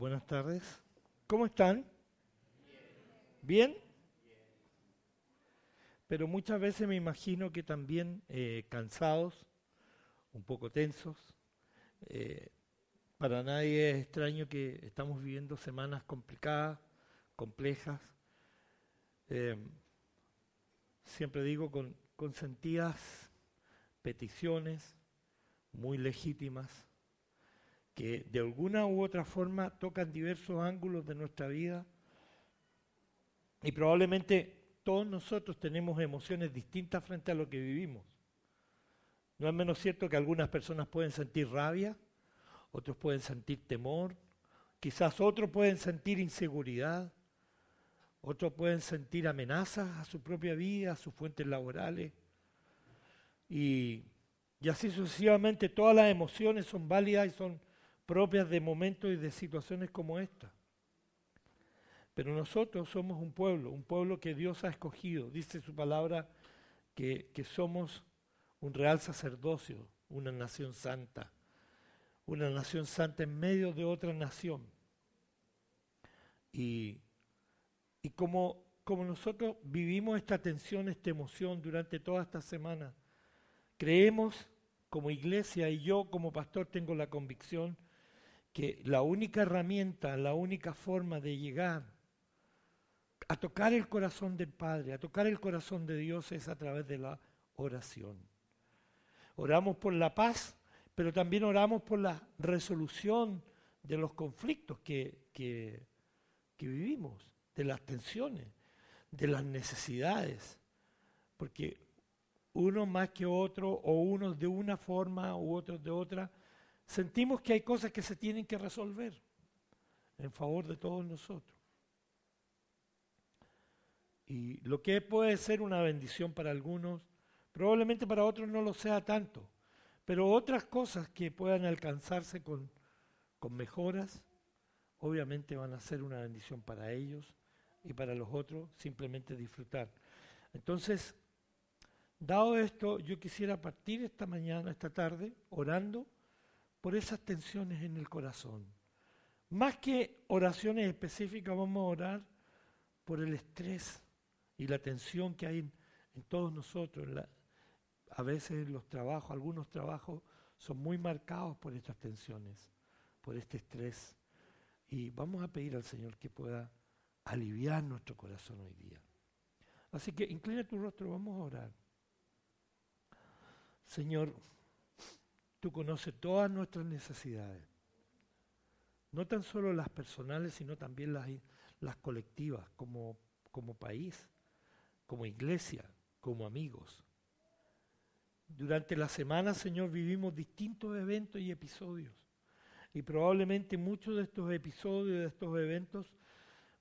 Buenas tardes. ¿Cómo están? ¿Bien? Pero muchas veces me imagino que también eh, cansados, un poco tensos. Eh, para nadie es extraño que estamos viviendo semanas complicadas, complejas. Eh, siempre digo con, con sentidas peticiones muy legítimas que de alguna u otra forma tocan diversos ángulos de nuestra vida y probablemente todos nosotros tenemos emociones distintas frente a lo que vivimos. No es menos cierto que algunas personas pueden sentir rabia, otros pueden sentir temor, quizás otros pueden sentir inseguridad, otros pueden sentir amenazas a su propia vida, a sus fuentes laborales. Y, y así sucesivamente todas las emociones son válidas y son propias de momentos y de situaciones como esta. Pero nosotros somos un pueblo, un pueblo que Dios ha escogido. Dice su palabra que, que somos un real sacerdocio, una nación santa, una nación santa en medio de otra nación. Y, y como, como nosotros vivimos esta tensión, esta emoción durante toda esta semana, creemos como iglesia y yo como pastor tengo la convicción que la única herramienta, la única forma de llegar a tocar el corazón del Padre, a tocar el corazón de Dios es a través de la oración. Oramos por la paz, pero también oramos por la resolución de los conflictos que, que, que vivimos, de las tensiones, de las necesidades. Porque uno más que otro, o unos de una forma u otros de otra, sentimos que hay cosas que se tienen que resolver en favor de todos nosotros. Y lo que puede ser una bendición para algunos, probablemente para otros no lo sea tanto, pero otras cosas que puedan alcanzarse con, con mejoras, obviamente van a ser una bendición para ellos y para los otros simplemente disfrutar. Entonces, dado esto, yo quisiera partir esta mañana, esta tarde, orando por esas tensiones en el corazón. Más que oraciones específicas, vamos a orar por el estrés y la tensión que hay en, todos nosotros. a veces los trabajos, algunos trabajos son muy marcados por estas tensiones, por este estrés. Y vamos a pedir al Señor que pueda aliviar nuestro corazón hoy día. Así que inclina tu rostro, vamos a orar. Señor, Tú conoces todas nuestras necesidades. No tan solo las personales, sino también las, las colectivas, como, como país, como iglesia, como amigos. Durante la semana, Señor, vivimos distintos eventos y episodios. Y probablemente muchos de estos episodios, de estos eventos,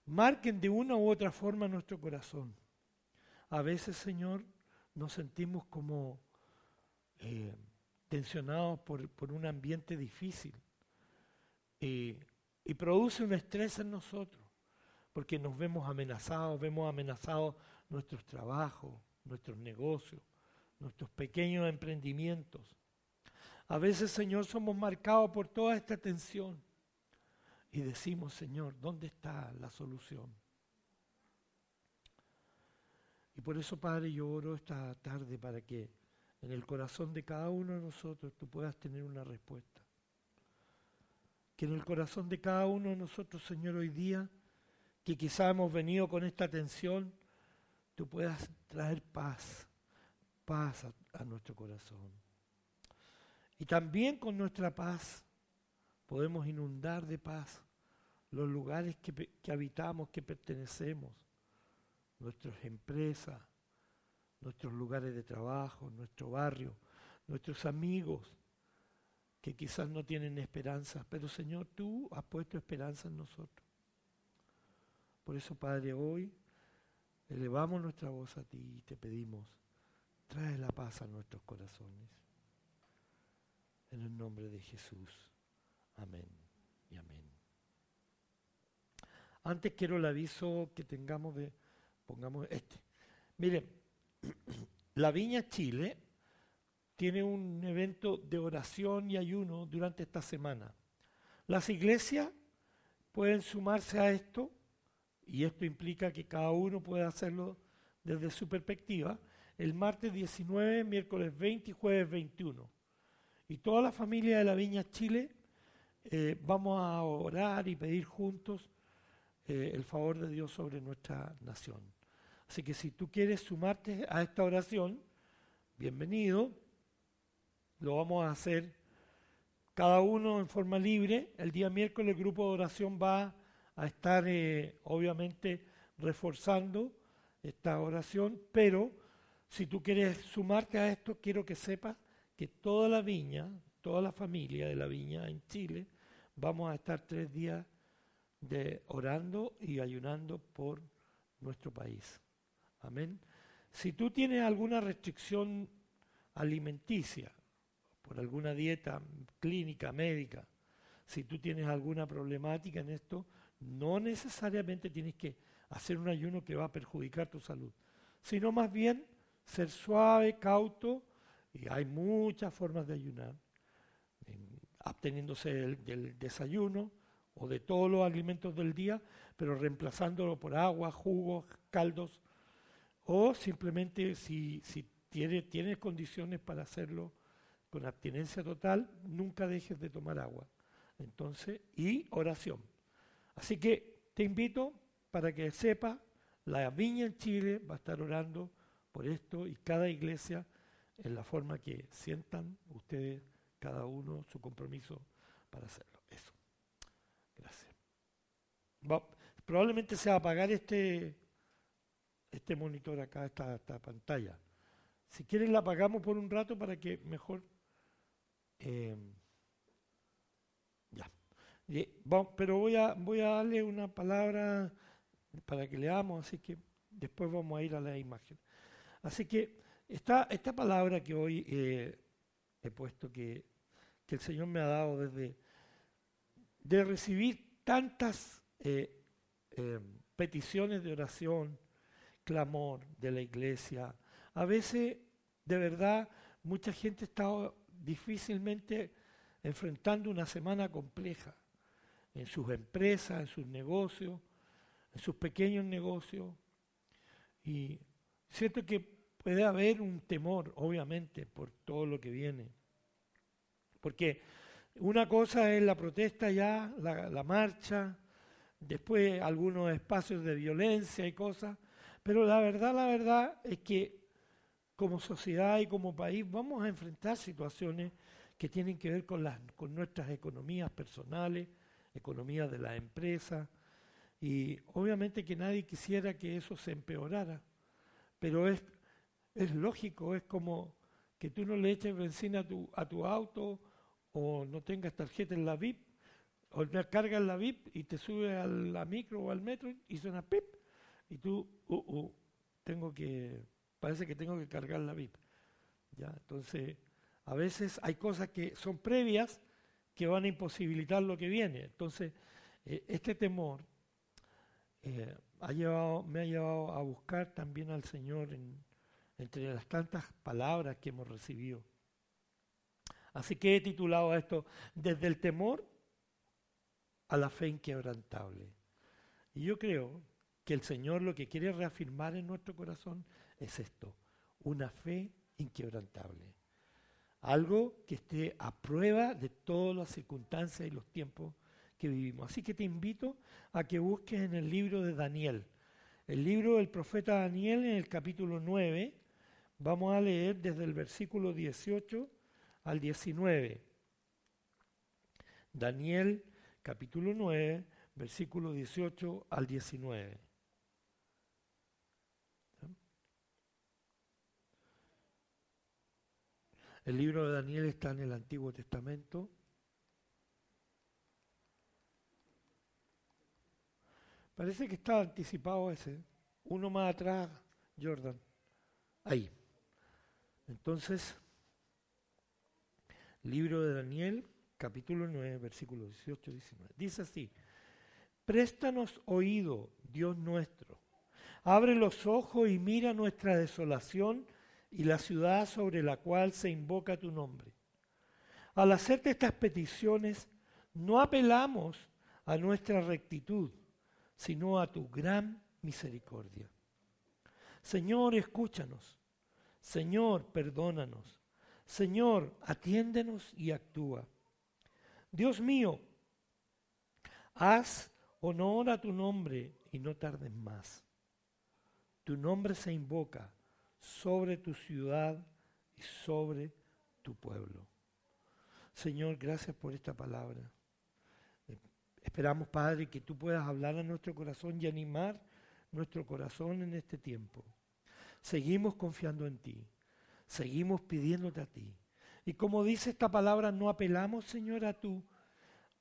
marquen de una u otra forma nuestro corazón. A veces, Señor, nos sentimos como eh, tensionados por, por un ambiente difícil. Y, y produce un estrés en nosotros, porque nos vemos amenazados, vemos amenazados nuestros trabajos, nuestros negocios, nuestros pequeños emprendimientos. A veces, Señor, somos marcados por toda esta tensión y decimos, Señor, ¿dónde está la solución? Y por eso, Padre, yo oro esta tarde para que en el corazón de cada uno de nosotros tú puedas tener una respuesta. Que en el corazón de cada uno de nosotros, Señor, hoy día, que quizá hemos venido con esta tensión, tú puedas traer paz, paz a, nuestro corazón. Y también con nuestra paz podemos inundar de paz los lugares que, que habitamos, que pertenecemos, nuestras empresas, nuestros lugares de trabajo, nuestro barrio, nuestros amigos que quizás no tienen esperanza, pero Señor, tú has puesto esperanza en nosotros. Por eso, Padre, hoy elevamos nuestra voz a ti y te pedimos, trae la paz a nuestros corazones. En el nombre de Jesús. Amén y amén. Antes quiero el aviso que tengamos de, pongamos este. Miren, la Viña Chile tiene un evento de oración y ayuno durante esta semana. Las iglesias pueden sumarse a esto, y esto implica que cada uno puede hacerlo desde su perspectiva, el martes 19, miércoles 20 y jueves 21. Y toda la familia de la Viña Chile eh, vamos a orar y pedir juntos eh, el favor de Dios sobre nuestra nación. Así que si tú quieres sumarte a esta oración, bienvenido. Lo vamos a hacer cada uno en forma libre. El día miércoles el grupo de oración va a estar eh, obviamente reforzando esta oración, pero si tú quieres sumarte a esto, quiero que sepas que toda la viña, toda la familia de la viña en Chile, vamos a estar tres días de orando y ayunando por nuestro país. Amén. Si tú tienes alguna restricción alimenticia, por alguna dieta clínica, médica, si tú tienes alguna problemática en esto, no necesariamente tienes que hacer un ayuno que va a perjudicar tu salud, sino más bien ser suave, cauto, y hay muchas formas de ayunar, absteniéndose del desayuno o de todos los alimentos del día, pero reemplazándolo por agua, jugos, caldos, o simplemente si, si tienes condiciones para hacerlo con abstinencia total, nunca dejes de tomar agua. Entonces, y oración. Así que te invito para que sepa, la viña en Chile va a estar orando por esto y cada iglesia en la forma que sientan ustedes, cada uno, su compromiso para hacerlo. Eso. Gracias. probablemente se va a apagar este este monitor acá, esta, esta pantalla. Si quieren la apagamos por un rato para que mejor... Eh, ya. pero voy a, voy a darle una palabra para que leamos, así que después vamos a ir a la imagen. Así que esta, esta palabra que hoy eh, he puesto, que, que, el Señor me ha dado desde de recibir tantas eh, peticiones de oración, clamor de la iglesia. A veces, de verdad, mucha gente está difícilmente enfrentando una semana compleja en sus empresas, en sus negocios, en sus pequeños negocios. Y siento que puede haber un temor, obviamente, por todo lo que viene. Porque una cosa es la protesta ya, la, la marcha, después algunos espacios de violencia y cosas, pero la verdad, la verdad es que como sociedad y como país vamos a enfrentar situaciones que tienen que ver con, nuestras economías personales, economías de las empresas, y obviamente que nadie quisiera que eso se empeorara, pero es, es lógico, es como que tú no le eches benzina a tu, a tu auto o no tengas tarjeta en la VIP, o no cargas la VIP y te subes a la micro o al metro y suena pip y tú, uh, uh, tengo que, parece que tengo que cargar la VIP. ¿ya? Entonces, a veces hay cosas que son previas que van a imposibilitar lo que viene. Entonces, eh, este temor eh, me ha llevado a buscar también al Señor entre las tantas palabras que hemos recibido. Así que he titulado a esto Desde el temor a la fe inquebrantable. Y yo creo que el Señor lo que quiere reafirmar en nuestro corazón es esto, una fe inquebrantable. Algo que esté a prueba de todas las circunstancias y los tiempos que vivimos. Así que te invito a que busques en el libro de Daniel. El libro del profeta Daniel en el capítulo 9, vamos a leer desde el versículo 18 al 19. Daniel capítulo 9, versículo 18 al 19. El libro de Daniel está en el Antiguo Testamento. Parece que está anticipado ese. Uno más atrás, Jordan. Ahí. Entonces, libro de Daniel, capítulo 9, versículo 18 19. Dice así, préstanos oído, Dios nuestro. Abre los ojos y mira nuestra desolación y la ciudad sobre la cual se invoca tu nombre. Al hacerte estas peticiones, no apelamos a nuestra rectitud, sino a tu gran misericordia. Señor, escúchanos. Señor, perdónanos. Señor, atiéndenos y actúa. Dios mío, haz honor a tu nombre y no tardes más. Tu nombre se invoca sobre tu ciudad y sobre tu pueblo. Señor, gracias por esta palabra. Esperamos, Padre, que tú puedas hablar a nuestro corazón y animar nuestro corazón en este tiempo. Seguimos confiando en ti. Seguimos pidiéndote a ti. Y como dice esta palabra, no apelamos, Señor, a tu,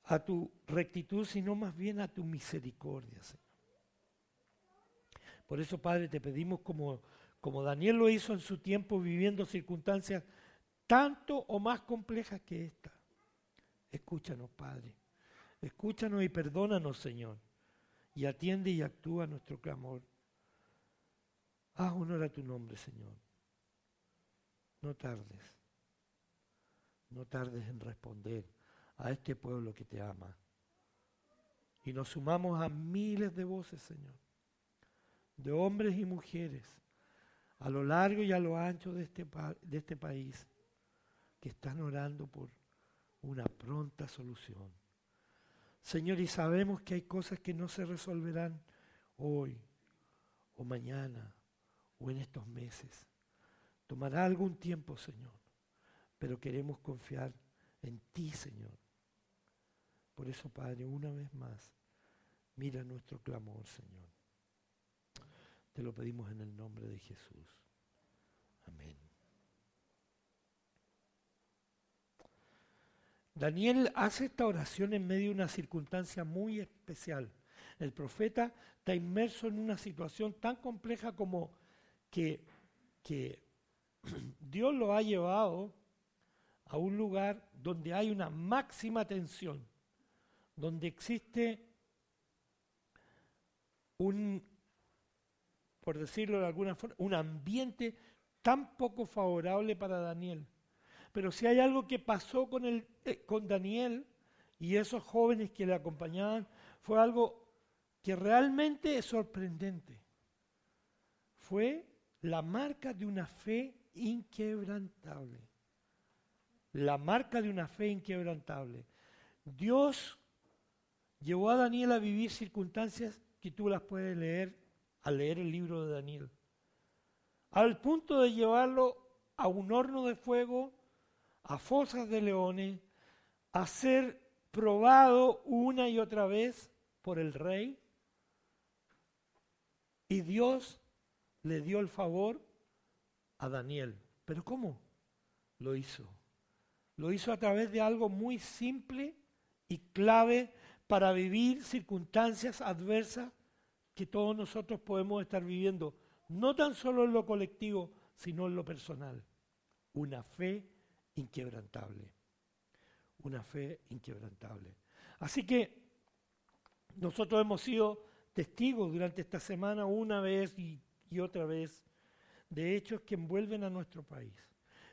a tu rectitud, sino más bien a tu misericordia, Señor. Por eso, Padre, te pedimos como, como Daniel lo hizo en su tiempo, viviendo circunstancias tanto o más complejas que esta. Escúchanos, Padre. Escúchanos y perdónanos, Señor. Y atiende y actúa nuestro clamor. Haz honor a tu nombre, Señor. No tardes. No tardes en responder a este pueblo que te ama. Y nos sumamos a miles de voces, Señor, de hombres y mujeres, a lo largo y a lo ancho de este, de este país, que están orando por una pronta solución. Señor, y sabemos que hay cosas que no se resolverán hoy o mañana o en estos meses. Tomará algún tiempo, Señor, pero queremos confiar en ti, Señor. Por eso, Padre, una vez más, mira nuestro clamor, Señor. Te lo pedimos en el nombre de Jesús. Amén. Daniel hace esta oración en medio de una circunstancia muy especial. El profeta está inmerso en una situación tan compleja como que, que Dios lo ha llevado a un lugar donde hay una máxima tensión, donde existe un, por decirlo de alguna forma, un ambiente tan poco favorable para Daniel. Pero si hay algo que pasó con, el, eh, con Daniel y esos jóvenes que le acompañaban, fue algo que realmente es sorprendente. Fue la marca de una fe inquebrantable. La marca de una fe inquebrantable. Dios llevó a Daniel a vivir circunstancias que tú las puedes leer al leer el libro de Daniel. Al punto de llevarlo a un horno de fuego, a fosas de leones, a ser probado una y otra vez por el rey. Y Dios le dio el favor a Daniel. ¿Pero cómo? Lo hizo. Lo hizo a través de algo muy simple y clave para vivir circunstancias adversas que todos nosotros podemos estar viviendo, no tan solo en lo colectivo, sino en lo personal. Una fe inquebrantable. Una fe inquebrantable. Así que nosotros hemos sido testigos durante esta semana una vez y, y otra vez de hechos que envuelven a nuestro país.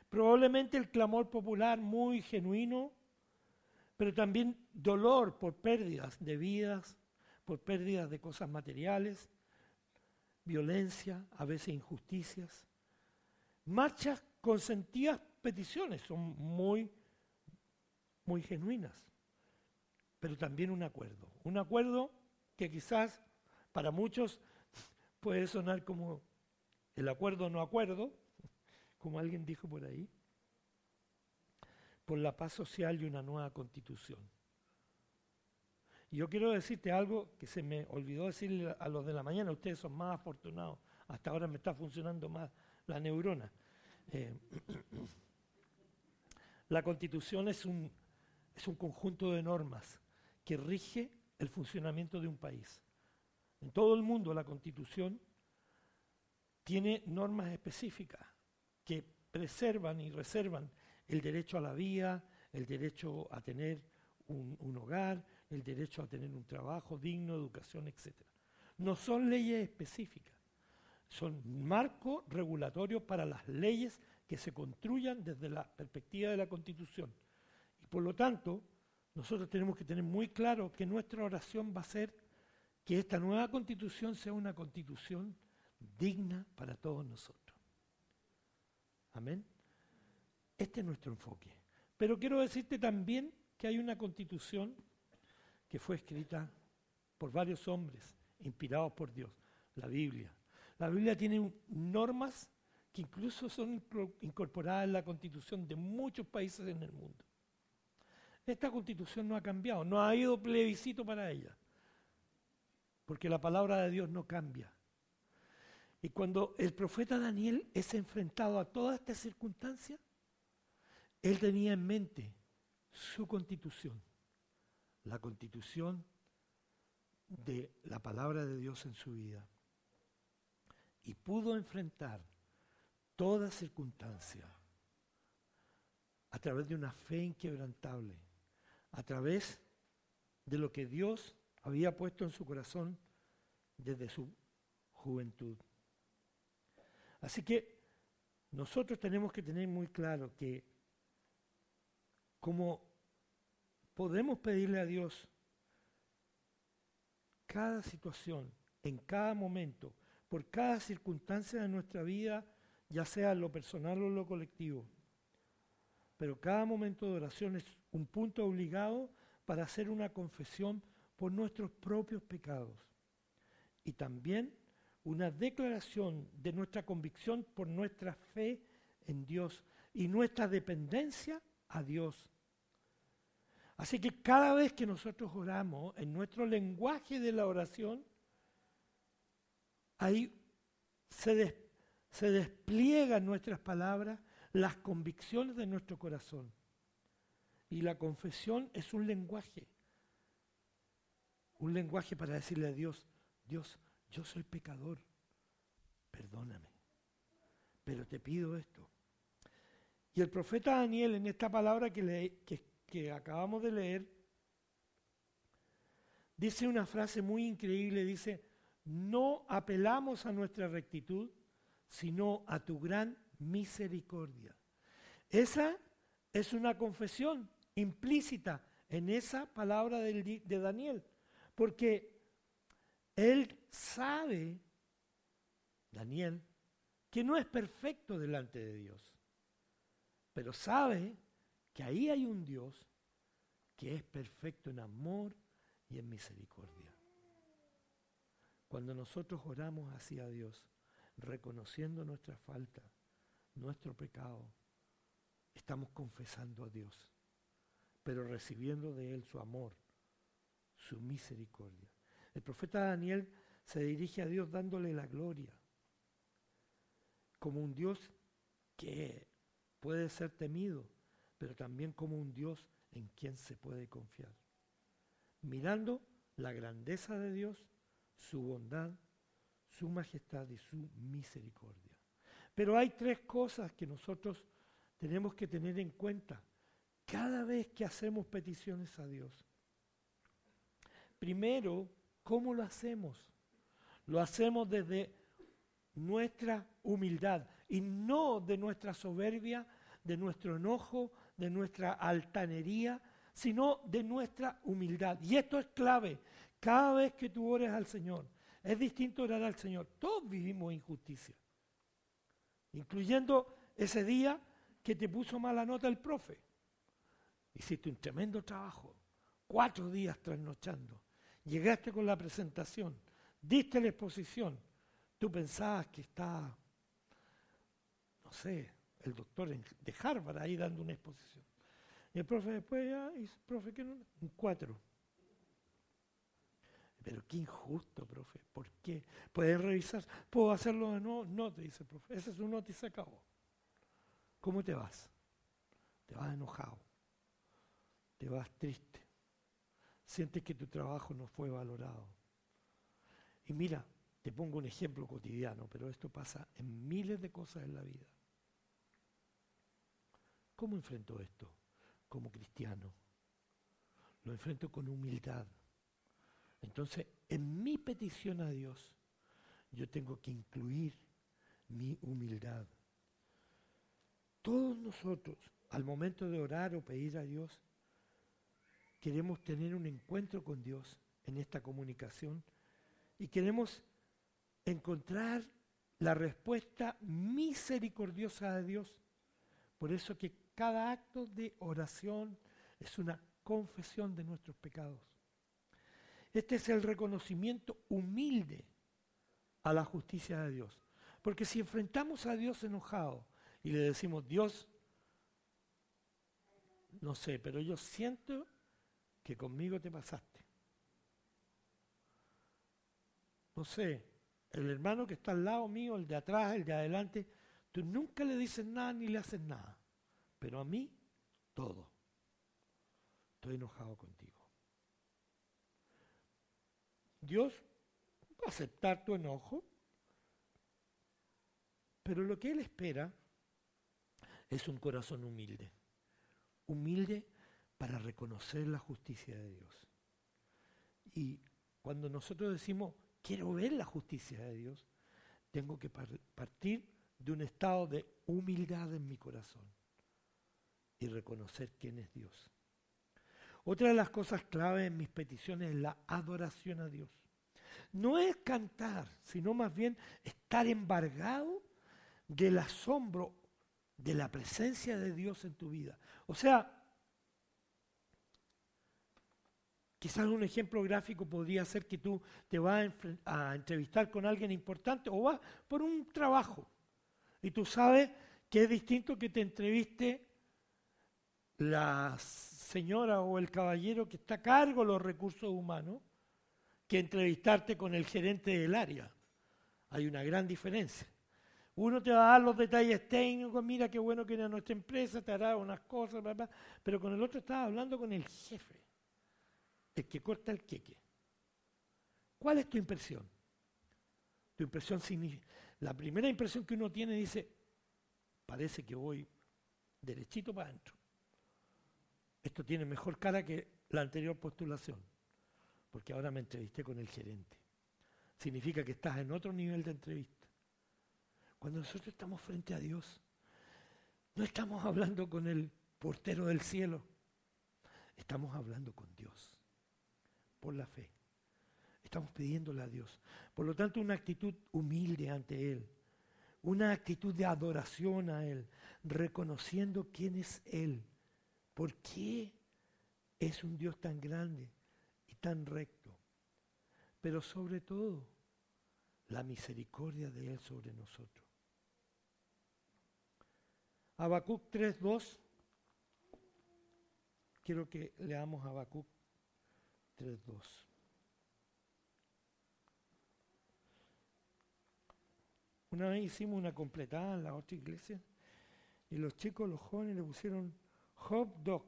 Probablemente el clamor popular muy genuino, pero también dolor por pérdidas de vidas, por pérdidas de cosas materiales, violencia, a veces injusticias. Marchas con sentidas peticiones son muy, muy genuinas, pero también un acuerdo. Un acuerdo que quizás para muchos puede sonar como el acuerdo no acuerdo, como alguien dijo por ahí, por la paz social y una nueva constitución. Y yo quiero decirte algo que se me olvidó decirle a los de la mañana, ustedes son más afortunados, hasta ahora me está funcionando más la neurona. Eh, la constitución es un, es un conjunto de normas que rige el funcionamiento de un país. En todo el mundo la constitución tiene normas específicas que preservan y reservan el derecho a la vida, el derecho a tener un, hogar, el derecho a tener un trabajo digno, educación, etc. No son leyes específicas, son marcos regulatorios para las leyes que se construyan desde la perspectiva de la Constitución. Y por lo tanto, nosotros tenemos que tener muy claro que nuestra oración va a ser que esta nueva constitución sea una constitución digna para todos nosotros. Amén. Este es nuestro enfoque. Pero quiero decirte también que hay una constitución que fue escrita por varios hombres inspirados por Dios, la Biblia. La Biblia tiene normas que incluso son incorporadas en la constitución de muchos países en el mundo. Esta constitución no ha cambiado, no ha habido plebiscito para ella, porque la palabra de Dios no cambia. Y cuando el profeta Daniel es enfrentado a todas estas circunstancias, él tenía en mente su constitución, la constitución de la palabra de Dios en su vida. Y pudo enfrentar toda circunstancia a través de una fe inquebrantable, a través de lo que Dios había puesto en su corazón desde su juventud. Así que nosotros tenemos que tener muy claro que como podemos pedirle a Dios cada situación, en cada momento, por cada circunstancia de nuestra vida, ya sea lo personal o lo colectivo. Pero cada momento de oración es un punto obligado para hacer una confesión por nuestros propios pecados. Y también una declaración de nuestra convicción por nuestra fe en Dios y nuestra dependencia a Dios. Así que cada vez que nosotros oramos, en nuestro lenguaje de la oración, ahí se, despliegan nuestras palabras, las convicciones de nuestro corazón. Y la confesión es un lenguaje, un lenguaje para decirle a Dios, Dios, yo soy pecador, perdóname, pero te pido esto. Y el profeta Daniel en esta palabra que, que acabamos de leer, dice una frase muy increíble, dice, no apelamos a nuestra rectitud, sino a tu gran misericordia. Esa es una confesión implícita en esa palabra de Daniel, porque él sabe, Daniel, que no es perfecto delante de Dios, pero sabe que ahí hay un Dios que es perfecto en amor y en misericordia. Cuando nosotros oramos hacia Dios, reconociendo nuestra falta, nuestro pecado, estamos confesando a Dios, pero recibiendo de Él su amor, su misericordia. El profeta Daniel se dirige a Dios dándole la gloria, como un Dios que puede ser temido, pero también como un Dios en quien se puede confiar. Mirando la grandeza de Dios, su bondad, su majestad y su misericordia. Pero hay tres cosas que nosotros tenemos que tener en cuenta cada vez que hacemos peticiones a Dios. Primero, ¿cómo lo hacemos? Lo hacemos desde nuestra humildad y no de nuestra soberbia, de nuestro enojo, de nuestra altanería, sino de nuestra humildad. Y esto es clave. Cada vez que tú ores al Señor, es distinto orar al Señor. Todos vivimos injusticia, incluyendo ese día que te puso mala nota el profe. Hiciste un tremendo trabajo, cuatro días trasnochando. Llegaste con la presentación, diste la exposición. Tú pensabas que está, no sé, el doctor de Harvard ahí dando una exposición. Y el profe después ya, y profe, ¿qué no? Un cuatro. Pero qué injusto, profe. ¿Por qué? ¿Puedes revisar? ¿Puedo hacerlo de nuevo? No, te dice el profe. Ese es un nota y se acabó. ¿Cómo te vas? Te vas enojado. Te vas triste. Sientes que tu trabajo no fue valorado. Y mira, te pongo un ejemplo cotidiano, pero esto pasa en miles de cosas en la vida. ¿Cómo enfrento esto como cristiano? Lo enfrento con humildad. Entonces, en mi petición a Dios, yo tengo que incluir mi humildad. Todos nosotros, al momento de orar o pedir a Dios, queremos tener un encuentro con Dios en esta comunicación y queremos encontrar la respuesta misericordiosa de Dios. Por eso que cada acto de oración es una confesión de nuestros pecados. Este es el reconocimiento humilde a la justicia de Dios. Porque si enfrentamos a Dios enojado y le decimos, Dios, no sé, pero yo siento que conmigo te pasaste. No sé, el hermano que está al lado mío, el de atrás, el de adelante, tú nunca le dices nada ni le haces nada, pero a mí todo. Estoy enojado contigo. Dios va a aceptar tu enojo, pero lo que Él espera es un corazón humilde. Humilde para reconocer la justicia de Dios. Y cuando nosotros decimos, quiero ver la justicia de Dios, tengo que partir de un estado de humildad en mi corazón y reconocer quién es Dios. Otra de las cosas clave en mis peticiones es la adoración a Dios. No es cantar, sino más bien estar embargado del asombro de la presencia de Dios en tu vida. O sea, Quizás un ejemplo gráfico podría ser que tú te vas a, entrevistar con alguien importante o vas por un trabajo y tú sabes que es distinto que te entreviste la señora o el caballero que está a cargo de los recursos humanos que entrevistarte con el gerente del área. Hay una gran diferencia. Uno te va a dar los detalles técnicos, mira qué bueno que era nuestra empresa, te hará unas cosas, pero con el otro estás hablando con el jefe el que corta el queque. ¿Cuál es tu impresión? Tu impresión significa, la primera impresión que uno tiene dice, parece que voy derechito para adentro. Esto tiene mejor cara que la anterior postulación, porque ahora me entrevisté con el gerente. Significa que estás en otro nivel de entrevista. Cuando nosotros estamos frente a Dios, no estamos hablando con el portero del cielo, estamos hablando con Dios por la fe. Estamos pidiéndole a Dios. Por lo tanto, una actitud humilde ante Él. Una actitud de adoración a Él. Reconociendo quién es Él. ¿Por qué es un Dios tan grande y tan recto? Pero sobre todo, la misericordia de Él sobre nosotros. Habacuc 3.2. Quiero que leamos Habacuc 3.2. Una vez hicimos una completada en la otra iglesia y los chicos, los jóvenes le pusieron hot dog.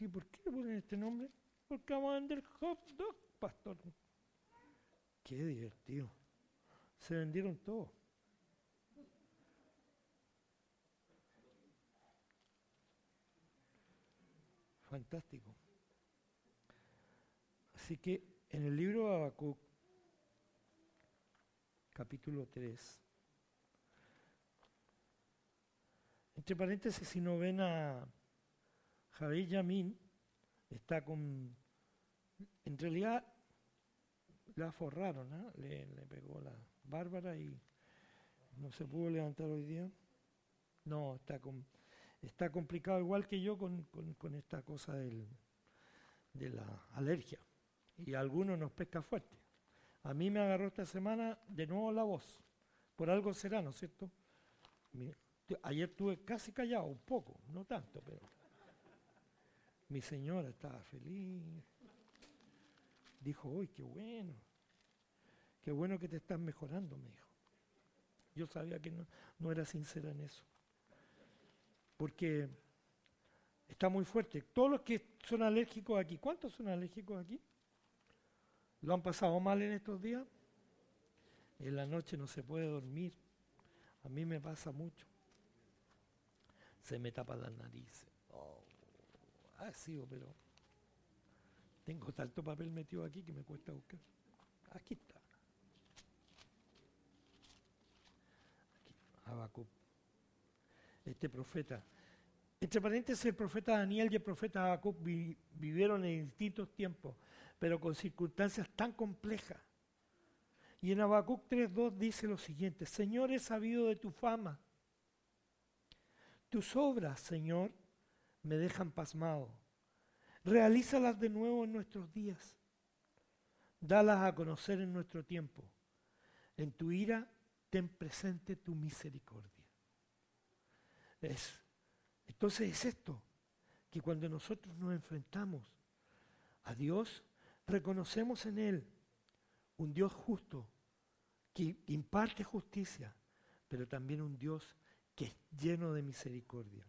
¿Y por qué le ponen este nombre? Porque vamos a vender hot dog, pastor. Qué divertido. Se vendieron todos. fantástico. Así que en el libro de Habacuc, capítulo 3, entre paréntesis, si no ven a Javier Yamin, está con. En realidad, la forraron, ¿ah? le, pegó la Bárbara y no se pudo levantar hoy día. No, está con está complicado igual que yo con, esta cosa del, de la alergia. Y a algunos nos pesca fuerte. A mí me agarró esta semana de nuevo la voz. Por algo será, ¿no es cierto? Ayer estuve casi callado, un poco, no tanto, pero mi señora estaba feliz. Dijo, uy, qué bueno. Qué bueno que te estás mejorando, me dijo. Yo sabía que no, no era sincera en eso porque está muy fuerte. Todos los que son alérgicos aquí, ¿cuántos son alérgicos aquí? ¿Lo han pasado mal en estos días? En la noche no se puede dormir. A mí me pasa mucho. Se me tapa las narices. Oh, ha sido, pero tengo tanto papel metido aquí que me cuesta buscar. Aquí está. Aquí. Este profeta entre paréntesis, el profeta Daniel y el profeta Habacuc vivieron en distintos tiempos, pero con circunstancias tan complejas. Y en Habacuc 3.2 dice lo siguiente, Señor, he sabido de tu fama. Tus obras, Señor, me dejan pasmado. Realízalas de nuevo en nuestros días. Dalas a conocer en nuestro tiempo. En tu ira, ten presente tu misericordia. Es, entonces es esto, que cuando nosotros nos enfrentamos a Dios, reconocemos en Él un Dios justo, que imparte justicia, pero también un Dios que es lleno de misericordia.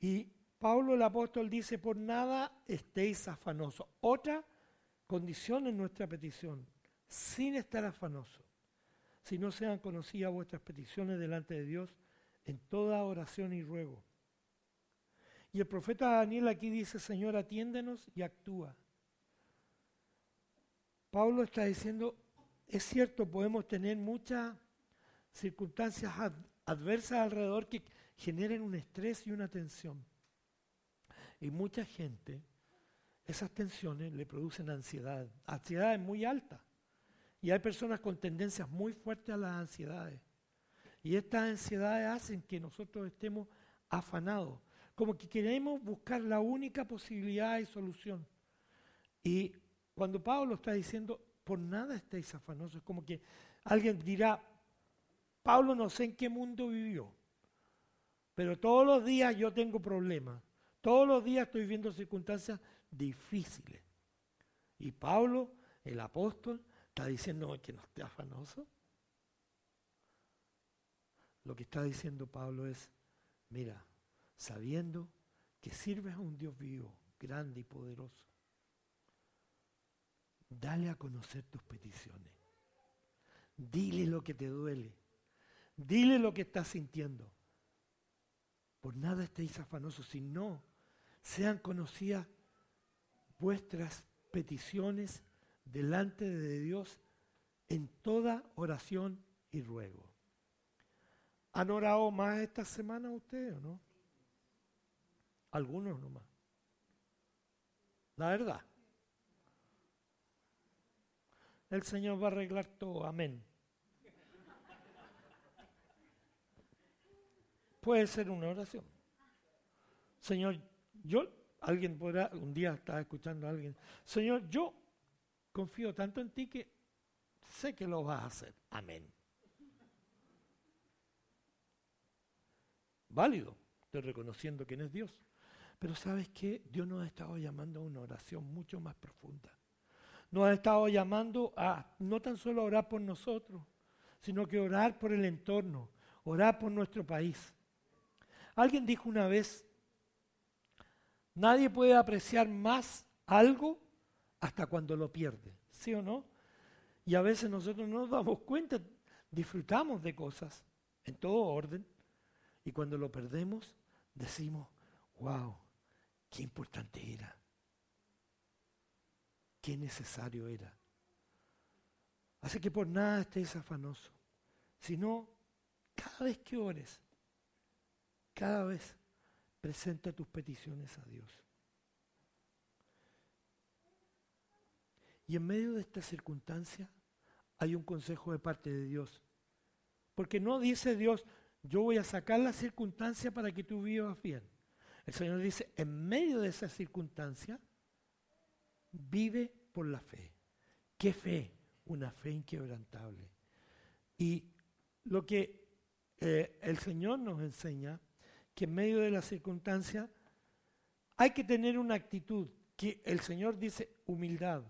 Y Pablo el apóstol dice, por nada estéis afanosos. Otra condición en nuestra petición, sin estar afanosos, si no sean conocidas vuestras peticiones delante de Dios en toda oración y ruego. Y el profeta Daniel aquí dice, Señor, atiéndenos y actúa. Pablo está diciendo, es cierto, podemos tener muchas circunstancias adversas alrededor que generen un estrés y una tensión. Y mucha gente, esas tensiones le producen ansiedad. Ansiedad es muy alta. Y hay personas con tendencias muy fuertes a las ansiedades. Y estas ansiedades hacen que nosotros estemos afanados, como que queremos buscar la única posibilidad y solución. Y cuando Pablo está diciendo, por nada estéis afanosos, como que alguien dirá, Pablo no sé en qué mundo vivió, pero todos los días yo tengo problemas, todos los días estoy viendo circunstancias difíciles. Y Pablo, el apóstol, está diciendo que no esté afanoso. Lo que está diciendo Pablo es, mira, sabiendo que sirves a un Dios vivo, grande y poderoso, dale a conocer tus peticiones. Dile lo que te duele. Dile lo que estás sintiendo. Por nada estéis afanosos, si no sean conocidas vuestras peticiones delante de Dios en toda oración y ruego. ¿Han orado más esta semana ustedes o no? Algunos nomás. La verdad. El Señor va a arreglar todo. Amén. Puede ser una oración. Señor, yo, alguien podrá, un día estaba escuchando a alguien, Señor, yo confío tanto en ti que sé que lo vas a hacer. Amén. Válido, estoy reconociendo quién es Dios. Pero sabes qué, Dios nos ha estado llamando a una oración mucho más profunda. Nos ha estado llamando a no tan solo orar por nosotros, sino que orar por el entorno, orar por nuestro país. Alguien dijo una vez, nadie puede apreciar más algo hasta cuando lo pierde, ¿sí o no? Y a veces nosotros no nos damos cuenta, disfrutamos de cosas en todo orden, y cuando lo perdemos decimos, wow, qué importante era, qué necesario era. Así que por nada estés afanoso, sino cada vez que ores, cada vez presenta tus peticiones a Dios. Y en medio de esta circunstancia hay un consejo de parte de Dios. Porque no dice Dios, yo voy a sacar la circunstancia para que tú vivas bien. El Señor dice, en medio de esa circunstancia, vive por la fe. ¿Qué fe? Una fe inquebrantable. Y lo que eh, el Señor nos enseña, que en medio de la circunstancia hay que tener una actitud, que el Señor dice humildad.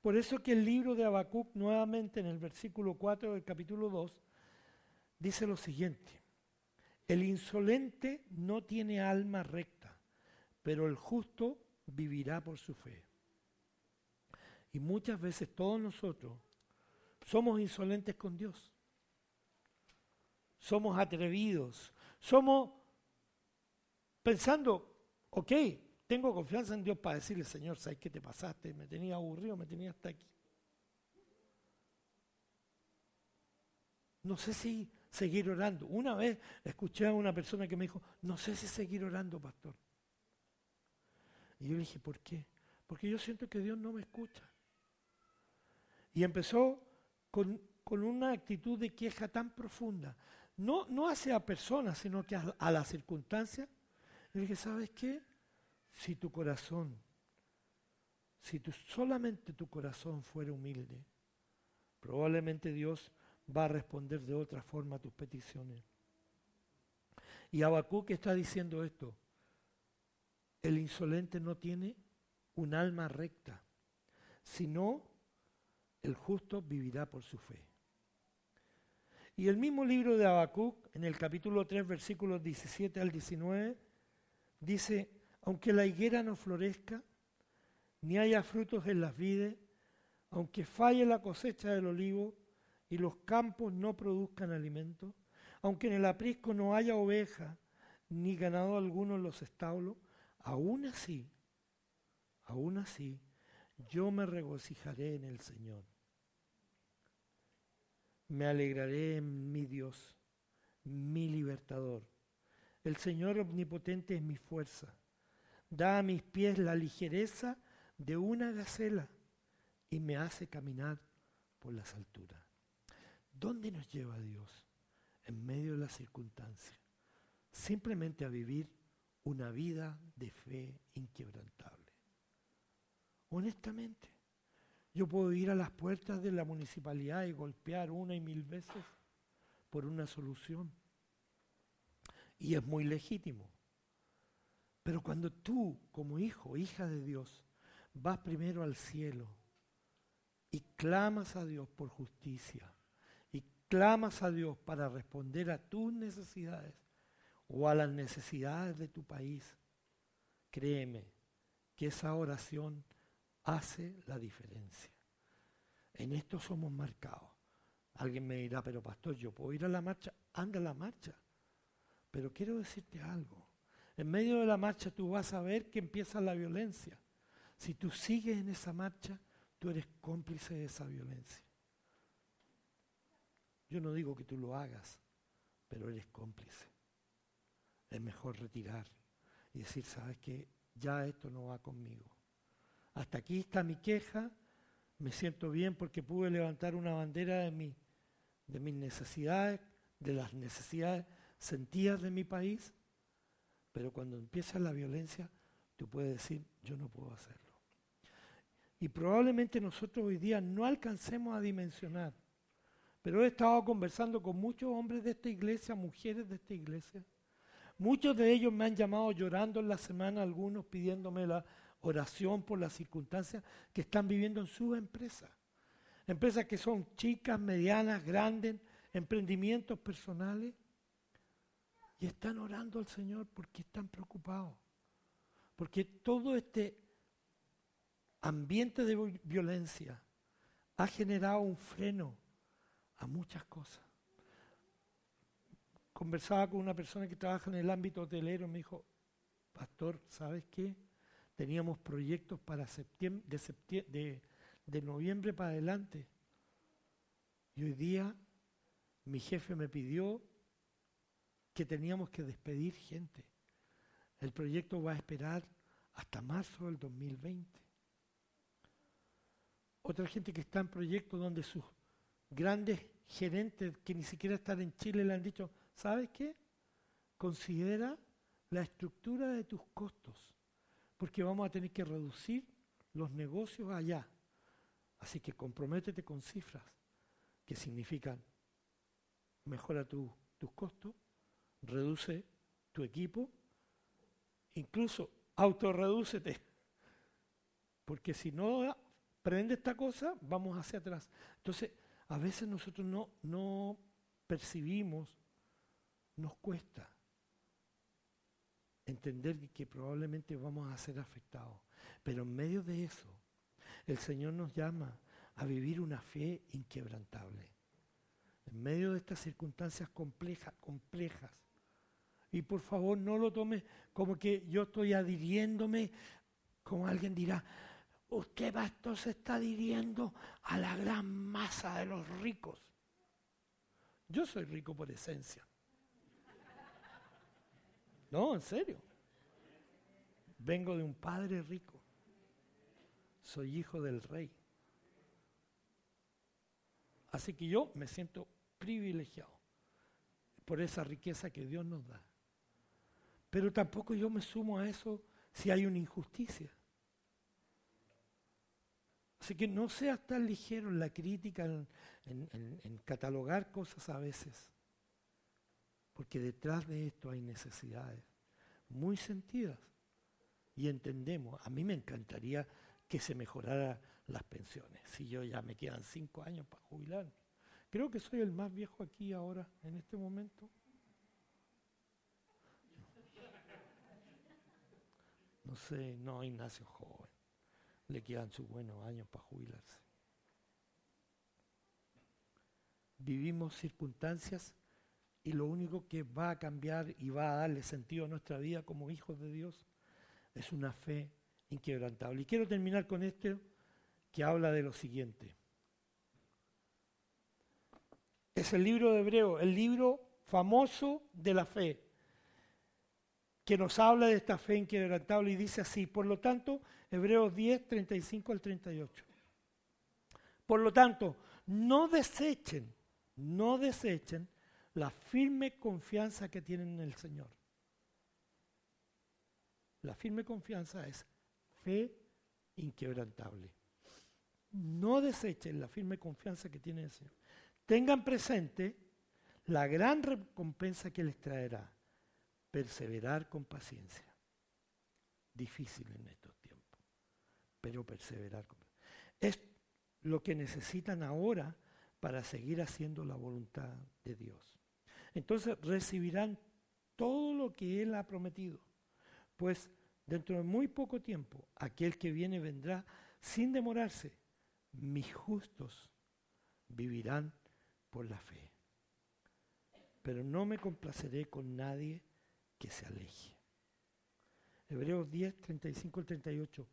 Por eso que el libro de Habacuc, nuevamente en el versículo 4 del capítulo 2, dice lo siguiente. El insolente no tiene alma recta, pero el justo vivirá por su fe. Y muchas veces todos nosotros somos insolentes con Dios. Somos atrevidos. Somos pensando, ok, tengo confianza en Dios para decirle, Señor, ¿sabes qué te pasaste? Me tenía aburrido, me tenía hasta aquí. No sé si seguir orando. Una vez escuché a una persona que me dijo, no sé si seguir orando, pastor. Y yo le dije, ¿por qué? Porque yo siento que Dios no me escucha. Y empezó con, una actitud de queja tan profunda, no, no hacia personas, sino que a las circunstancias. Le dije, ¿sabes qué? Si tu corazón, si solamente tu corazón fuera humilde, probablemente Dios va a responder de otra forma a tus peticiones. Y que está diciendo esto, el insolente no tiene un alma recta, sino el justo vivirá por su fe. Y el mismo libro de Habacuc, en el capítulo 3, versículos 17 al 19, dice, aunque la higuera no florezca, ni haya frutos en las vides, aunque falle la cosecha del olivo y los campos no produzcan alimento, aunque en el aprisco no haya oveja ni ganado alguno en los establos, aún así, aún así, yo me regocijaré en el Señor. Me alegraré en mi Dios, mi libertador. El Señor omnipotente es mi fuerza. Da a mis pies la ligereza de una gacela y me hace caminar por las alturas. ¿Dónde nos lleva Dios? En medio de las circunstancias. Simplemente a vivir una vida de fe inquebrantable. Honestamente, yo puedo ir a las puertas de la municipalidad y golpear una y mil veces por una solución. Y es muy legítimo. Pero cuando tú, como hijo, hija de Dios, vas primero al cielo y clamas a Dios por justicia y clamas a Dios para responder a tus necesidades o a las necesidades de tu país, créeme que esa oración hace la diferencia. En esto somos marcados. Alguien me dirá, pero pastor, yo puedo ir a la marcha, anda a la marcha. Pero quiero decirte algo. En medio de la marcha tú vas a ver que empieza la violencia. Si tú sigues en esa marcha, tú eres cómplice de esa violencia. Yo no digo que tú lo hagas, pero eres cómplice. Es mejor retirar y decir, sabes que ya esto no va conmigo. Hasta aquí está mi queja, me siento bien porque pude levantar una bandera de, mi, de mis necesidades, de las necesidades sentidas de mi país, pero cuando empieza la violencia, tú puedes decir, yo no puedo hacerlo. Y probablemente nosotros hoy día no alcancemos a dimensionar. Pero he estado conversando con muchos hombres de esta iglesia, mujeres de esta iglesia. Muchos de ellos me han llamado llorando en la semana, algunos pidiéndome la oración por las circunstancias que están viviendo en sus empresas. Empresas que son chicas, medianas, grandes, emprendimientos personales. Y están orando al Señor porque están preocupados. Porque todo este ambiente de violencia ha generado un freno a muchas cosas. Conversaba con una persona que trabaja en el ámbito hotelero, me dijo, pastor, ¿sabes qué? Teníamos proyectos para septiembre, de, de, de noviembre para adelante. Y hoy día mi jefe me pidió que teníamos que despedir gente. El proyecto va a esperar hasta marzo del 2020 otra gente que está en proyectos donde sus grandes gerentes que ni siquiera están en Chile le han dicho, ¿sabes qué? Considera la estructura de tus costos, porque vamos a tener que reducir los negocios allá. Así que comprométete con cifras que significan mejora tus costos, reduce tu equipo, incluso autorredúcete, porque si no prende esta cosa, vamos hacia atrás. Entonces, a veces nosotros no, no percibimos, nos cuesta entender que probablemente vamos a ser afectados. Pero en medio de eso, el Señor nos llama a vivir una fe inquebrantable. En medio de estas circunstancias complejas, complejas. Y por favor no lo tome como que yo estoy adhiriéndome, como alguien dirá, Usted, pastor, se está dirigiendo a la gran masa de los ricos. Yo soy rico por esencia. No, en serio. Vengo de un padre rico. Soy hijo del rey. Así que yo me siento privilegiado por esa riqueza que Dios nos da. Pero tampoco yo me sumo a eso si hay una injusticia. Así que no seas tan ligero en la crítica, en, catalogar cosas a veces. Porque detrás de esto hay necesidades muy sentidas. Y entendemos, a mí me encantaría que se mejoraran las pensiones. Si yo ya me quedan cinco años para jubilar. Creo que soy el más viejo aquí ahora, en este momento. No sé, no, Ignacio joven. Le quedan sus buenos años para jubilarse. Vivimos circunstancias y lo único que va a cambiar y va a darle sentido a nuestra vida como hijos de Dios es una fe inquebrantable. Y quiero terminar con esto que habla de lo siguiente. Es el libro de Hebreo, el libro famoso de la fe que nos habla de esta fe inquebrantable y dice así, por lo tanto, Hebreos 10, 35 al 38. Por lo tanto, no desechen, no desechen la firme confianza que tienen en el Señor. La firme confianza es fe inquebrantable. No desechen la firme confianza que tienen en el Señor. Tengan presente la gran recompensa que les traerá perseverar con paciencia. Difícil en estos tiempos, pero perseverar con Es lo que necesitan ahora para seguir haciendo la voluntad de Dios. Entonces recibirán todo lo que Él ha prometido, pues dentro de muy poco tiempo aquel que viene vendrá sin demorarse. Mis justos vivirán por la fe. Pero no me complaceré con nadie que se aleje. Hebreos 10, 35 al 38.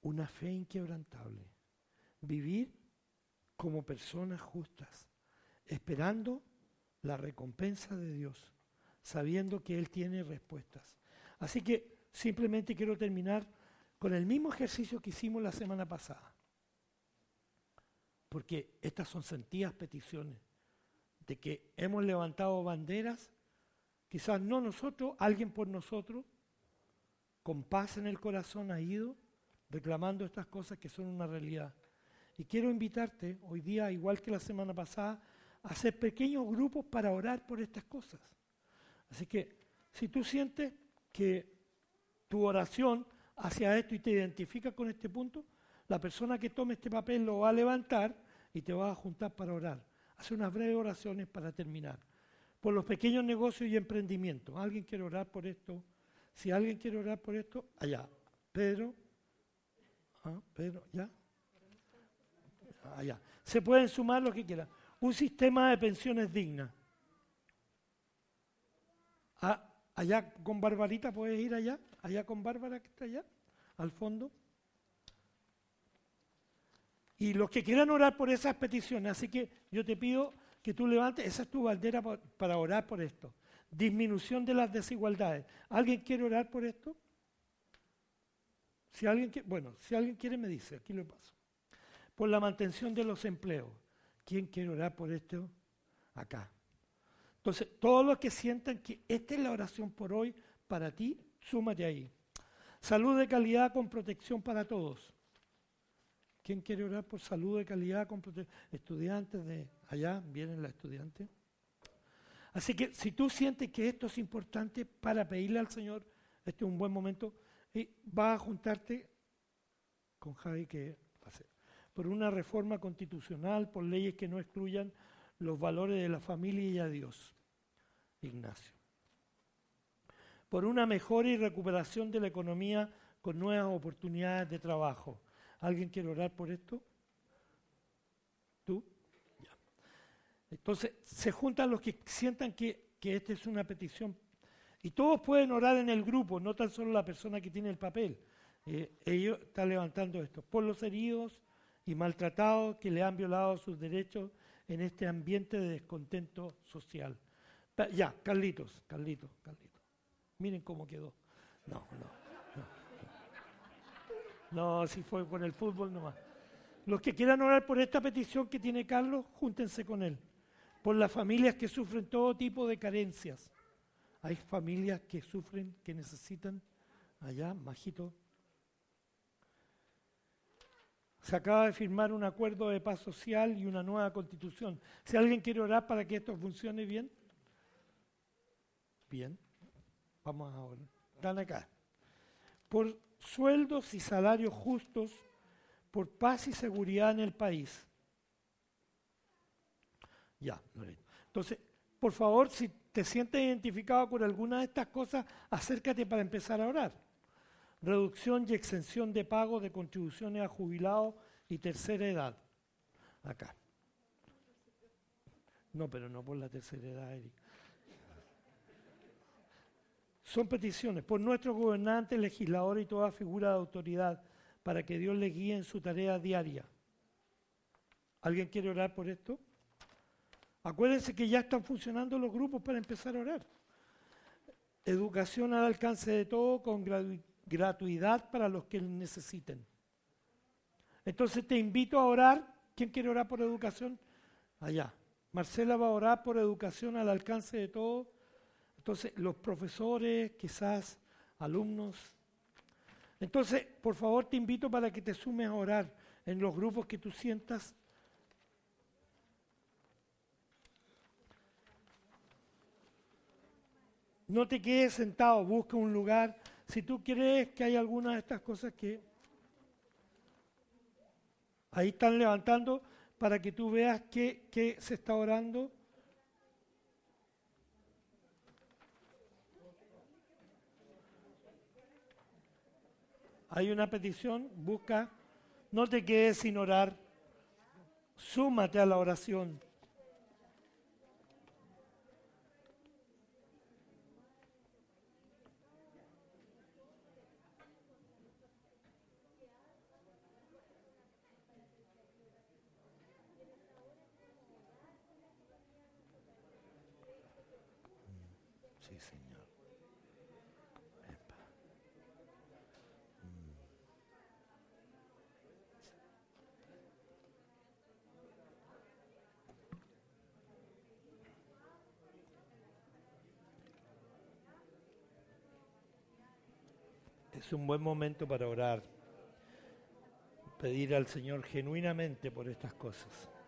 Una fe inquebrantable. Vivir como personas justas, esperando la recompensa de Dios, sabiendo que Él tiene respuestas. Así que simplemente quiero terminar con el mismo ejercicio que hicimos la semana pasada. Porque estas son sentidas peticiones de que hemos levantado banderas Quizás no nosotros, alguien por nosotros, con paz en el corazón ha ido reclamando estas cosas que son una realidad. Y quiero invitarte hoy día, igual que la semana pasada, a hacer pequeños grupos para orar por estas cosas. Así que si tú sientes que tu oración hacia esto y te identificas con este punto, la persona que tome este papel lo va a levantar y te va a juntar para orar. Hace unas breves oraciones para terminar por los pequeños negocios y emprendimientos. ¿Alguien quiere orar por esto? Si alguien quiere orar por esto, allá. Pedro, ¿ah? Pedro, ¿ya? Allá. Se pueden sumar lo que quieran. Un sistema de pensiones dignas. Ah, allá con Barbarita, ¿puedes ir allá? Allá con Bárbara que está allá, al fondo. Y los que quieran orar por esas peticiones, así que yo te pido que tú levantes, esa es tu bandera para orar por esto. Disminución de las desigualdades. ¿Alguien quiere orar por esto? Si alguien bueno, si alguien quiere me dice, aquí lo paso. Por la mantención de los empleos. ¿Quién quiere orar por esto? Acá. Entonces, todos los que sientan que esta es la oración por hoy para ti, súmate ahí. Salud de calidad con protección para todos. ¿Quién quiere orar por salud de calidad con estudiantes de allá? ¿Vienen los estudiantes? Así que si tú sientes que esto es importante para pedirle al Señor, este es un buen momento, y vas a juntarte con Javi que hacer por una reforma constitucional, por leyes que no excluyan los valores de la familia y a Dios. Ignacio. Por una mejora y recuperación de la economía con nuevas oportunidades de trabajo. ¿Alguien quiere orar por esto? ¿Tú? Entonces, se juntan los que sientan que, que esta es una petición. Y todos pueden orar en el grupo, no tan solo la persona que tiene el papel. Eh, ellos están levantando esto. Por los heridos y maltratados que le han violado sus derechos en este ambiente de descontento social. Ya, Carlitos, Carlitos, Carlitos. Miren cómo quedó. No, no. No, si fue con el fútbol nomás. Los que quieran orar por esta petición que tiene Carlos, júntense con él. Por las familias que sufren todo tipo de carencias. Hay familias que sufren, que necesitan, allá, majito. Se acaba de firmar un acuerdo de paz social y una nueva constitución. Si alguien quiere orar para que esto funcione bien, bien, vamos a orar. Están acá. Por sueldos y salarios justos, por paz y seguridad en el país. Ya, Entonces, por favor, si te sientes identificado con alguna de estas cosas, acércate para empezar a orar. Reducción y exención de pago de contribuciones a jubilados y tercera edad. Acá. No, pero no por la tercera edad, Eric. Son peticiones por nuestros gobernantes, legisladores y toda figura de autoridad para que Dios les guíe en su tarea diaria. ¿Alguien quiere orar por esto? Acuérdense que ya están funcionando los grupos para empezar a orar. Educación al alcance de todo con gratuidad para los que necesiten. Entonces te invito a orar. ¿Quién quiere orar por educación? Allá. Marcela va a orar por educación al alcance de todo entonces, los profesores, quizás alumnos. Entonces, por favor, te invito para que te sumes a orar en los grupos que tú sientas. No te quedes sentado, busca un lugar. Si tú crees que hay alguna de estas cosas que ahí están levantando para que tú veas que, se está orando. Hay una petición, busca, no te quedes sin orar, súmate a la oración. Es un buen momento para orar, pedir al Señor genuinamente por estas cosas.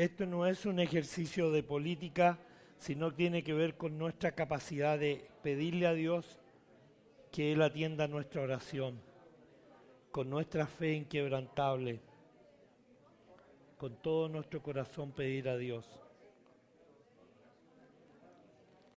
Esto no es un ejercicio de política, sino tiene que ver con nuestra capacidad de pedirle a Dios que Él atienda nuestra oración, con nuestra fe inquebrantable, con todo nuestro corazón pedir a Dios.